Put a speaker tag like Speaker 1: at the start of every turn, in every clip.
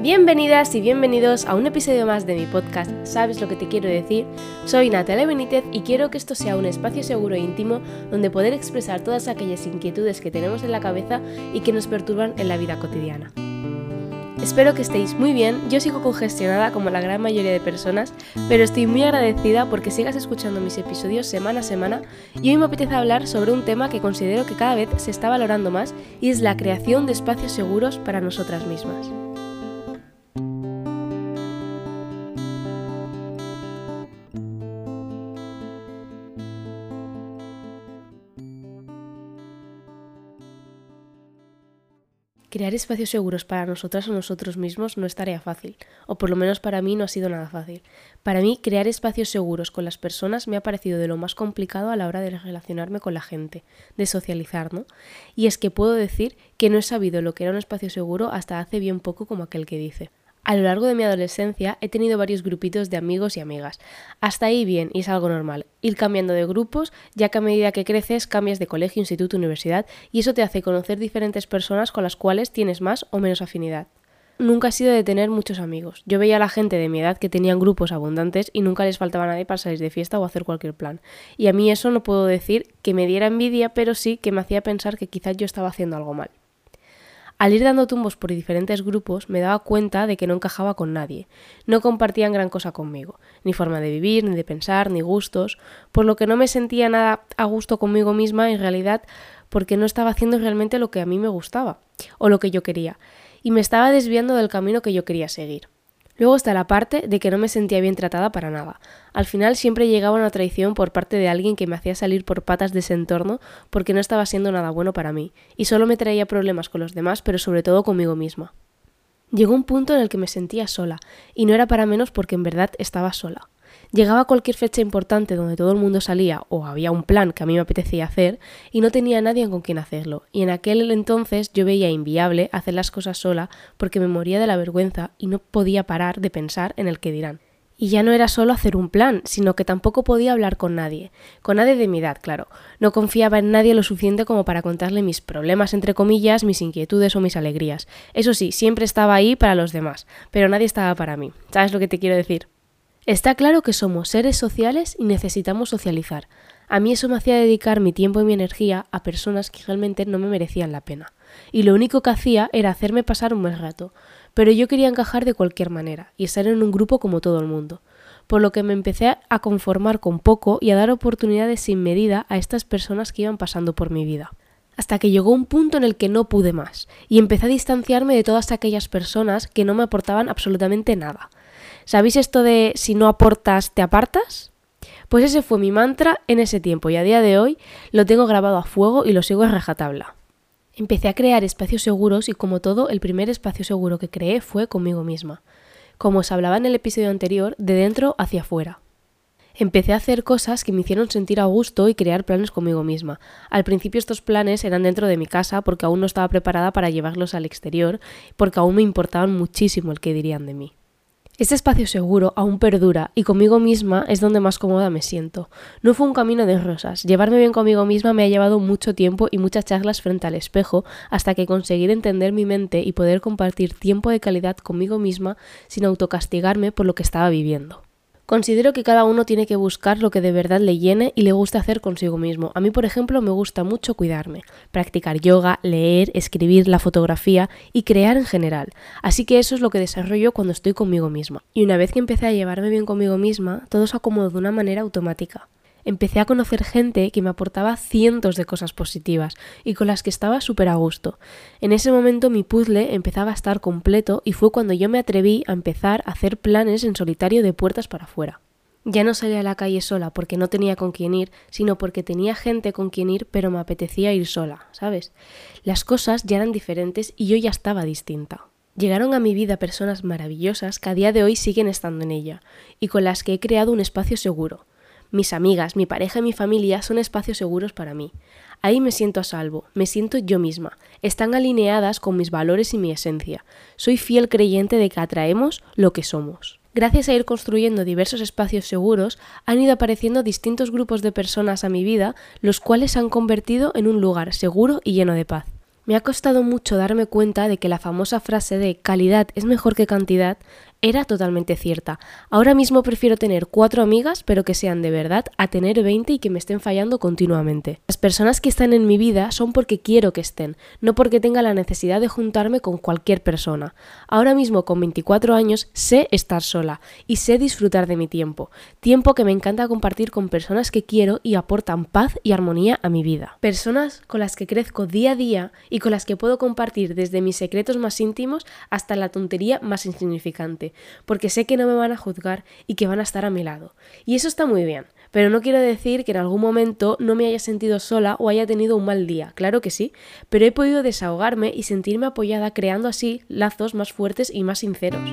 Speaker 1: Bienvenidas y bienvenidos a un episodio más de mi podcast ¿Sabes lo que te quiero decir? Soy Natalia Benítez y quiero que esto sea un espacio seguro e íntimo donde poder expresar todas aquellas inquietudes que tenemos en la cabeza y que nos perturban en la vida cotidiana. Espero que estéis muy bien, yo sigo congestionada como la gran mayoría de personas, pero estoy muy agradecida porque sigas escuchando mis episodios semana a semana y hoy me apetece hablar sobre un tema que considero que cada vez se está valorando más y es la creación de espacios seguros para nosotras mismas. Crear espacios seguros para nosotras o nosotros mismos no es tarea fácil, o por lo menos para mí no ha sido nada fácil. Para mí, crear espacios seguros con las personas me ha parecido de lo más complicado a la hora de relacionarme con la gente, de socializar, ¿no? Y es que puedo decir que no he sabido lo que era un espacio seguro hasta hace bien poco como aquel que dice. A lo largo de mi adolescencia he tenido varios grupitos de amigos y amigas. Hasta ahí bien, y es algo normal. Ir cambiando de grupos, ya que a medida que creces cambias de colegio, instituto, universidad, y eso te hace conocer diferentes personas con las cuales tienes más o menos afinidad. Nunca he sido de tener muchos amigos. Yo veía a la gente de mi edad que tenían grupos abundantes y nunca les faltaba nadie para salir de fiesta o hacer cualquier plan. Y a mí eso no puedo decir que me diera envidia, pero sí que me hacía pensar que quizás yo estaba haciendo algo mal. Al ir dando tumbos por diferentes grupos me daba cuenta de que no encajaba con nadie. No compartían gran cosa conmigo, ni forma de vivir, ni de pensar, ni gustos, por lo que no me sentía nada a gusto conmigo misma en realidad porque no estaba haciendo realmente lo que a mí me gustaba o lo que yo quería, y me estaba desviando del camino que yo quería seguir. Luego está la parte de que no me sentía bien tratada para nada. Al final siempre llegaba una traición por parte de alguien que me hacía salir por patas de ese entorno porque no estaba siendo nada bueno para mí, y solo me traía problemas con los demás, pero sobre todo conmigo misma. Llegó un punto en el que me sentía sola, y no era para menos porque en verdad estaba sola. Llegaba cualquier fecha importante donde todo el mundo salía o había un plan que a mí me apetecía hacer y no tenía nadie con quien hacerlo. Y en aquel entonces yo veía inviable hacer las cosas sola porque me moría de la vergüenza y no podía parar de pensar en el que dirán. Y ya no era solo hacer un plan, sino que tampoco podía hablar con nadie, con nadie de mi edad, claro. No confiaba en nadie lo suficiente como para contarle mis problemas, entre comillas, mis inquietudes o mis alegrías. Eso sí, siempre estaba ahí para los demás, pero nadie estaba para mí. ¿Sabes lo que te quiero decir? Está claro que somos seres sociales y necesitamos socializar. A mí eso me hacía dedicar mi tiempo y mi energía a personas que realmente no me merecían la pena. Y lo único que hacía era hacerme pasar un buen rato. Pero yo quería encajar de cualquier manera y estar en un grupo como todo el mundo. Por lo que me empecé a conformar con poco y a dar oportunidades sin medida a estas personas que iban pasando por mi vida hasta que llegó un punto en el que no pude más, y empecé a distanciarme de todas aquellas personas que no me aportaban absolutamente nada. ¿Sabéis esto de si no aportas, te apartas? Pues ese fue mi mantra en ese tiempo y a día de hoy lo tengo grabado a fuego y lo sigo en rajatabla. Empecé a crear espacios seguros y como todo, el primer espacio seguro que creé fue conmigo misma. Como os hablaba en el episodio anterior, de dentro hacia afuera. Empecé a hacer cosas que me hicieron sentir a gusto y crear planes conmigo misma. Al principio estos planes eran dentro de mi casa porque aún no estaba preparada para llevarlos al exterior, porque aún me importaban muchísimo el que dirían de mí. Este espacio seguro aún perdura y conmigo misma es donde más cómoda me siento. No fue un camino de rosas. Llevarme bien conmigo misma me ha llevado mucho tiempo y muchas charlas frente al espejo hasta que conseguir entender mi mente y poder compartir tiempo de calidad conmigo misma sin autocastigarme por lo que estaba viviendo. Considero que cada uno tiene que buscar lo que de verdad le llene y le gusta hacer consigo mismo. A mí, por ejemplo, me gusta mucho cuidarme, practicar yoga, leer, escribir, la fotografía y crear en general. Así que eso es lo que desarrollo cuando estoy conmigo misma. Y una vez que empecé a llevarme bien conmigo misma, todo se acomodó de una manera automática empecé a conocer gente que me aportaba cientos de cosas positivas y con las que estaba súper a gusto. En ese momento mi puzzle empezaba a estar completo y fue cuando yo me atreví a empezar a hacer planes en solitario de puertas para afuera. Ya no salía a la calle sola porque no tenía con quién ir, sino porque tenía gente con quien ir, pero me apetecía ir sola, ¿sabes? Las cosas ya eran diferentes y yo ya estaba distinta. Llegaron a mi vida personas maravillosas que a día de hoy siguen estando en ella, y con las que he creado un espacio seguro, mis amigas, mi pareja y mi familia son espacios seguros para mí. Ahí me siento a salvo, me siento yo misma, están alineadas con mis valores y mi esencia. Soy fiel creyente de que atraemos lo que somos. Gracias a ir construyendo diversos espacios seguros, han ido apareciendo distintos grupos de personas a mi vida, los cuales se han convertido en un lugar seguro y lleno de paz. Me ha costado mucho darme cuenta de que la famosa frase de calidad es mejor que cantidad era totalmente cierta. Ahora mismo prefiero tener cuatro amigas, pero que sean de verdad, a tener 20 y que me estén fallando continuamente. Las personas que están en mi vida son porque quiero que estén, no porque tenga la necesidad de juntarme con cualquier persona. Ahora mismo con 24 años sé estar sola y sé disfrutar de mi tiempo, tiempo que me encanta compartir con personas que quiero y aportan paz y armonía a mi vida. Personas con las que crezco día a día y con las que puedo compartir desde mis secretos más íntimos hasta la tontería más insignificante porque sé que no me van a juzgar y que van a estar a mi lado. Y eso está muy bien, pero no quiero decir que en algún momento no me haya sentido sola o haya tenido un mal día, claro que sí, pero he podido desahogarme y sentirme apoyada creando así lazos más fuertes y más sinceros.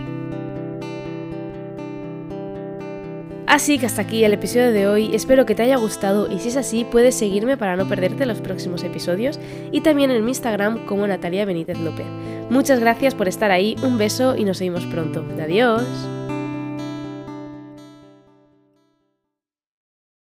Speaker 1: Así que hasta aquí el episodio de hoy, espero que te haya gustado y si es así puedes seguirme para no perderte los próximos episodios y también en mi Instagram como Natalia Benítez López. Muchas gracias por estar ahí, un beso y nos vemos pronto. Adiós.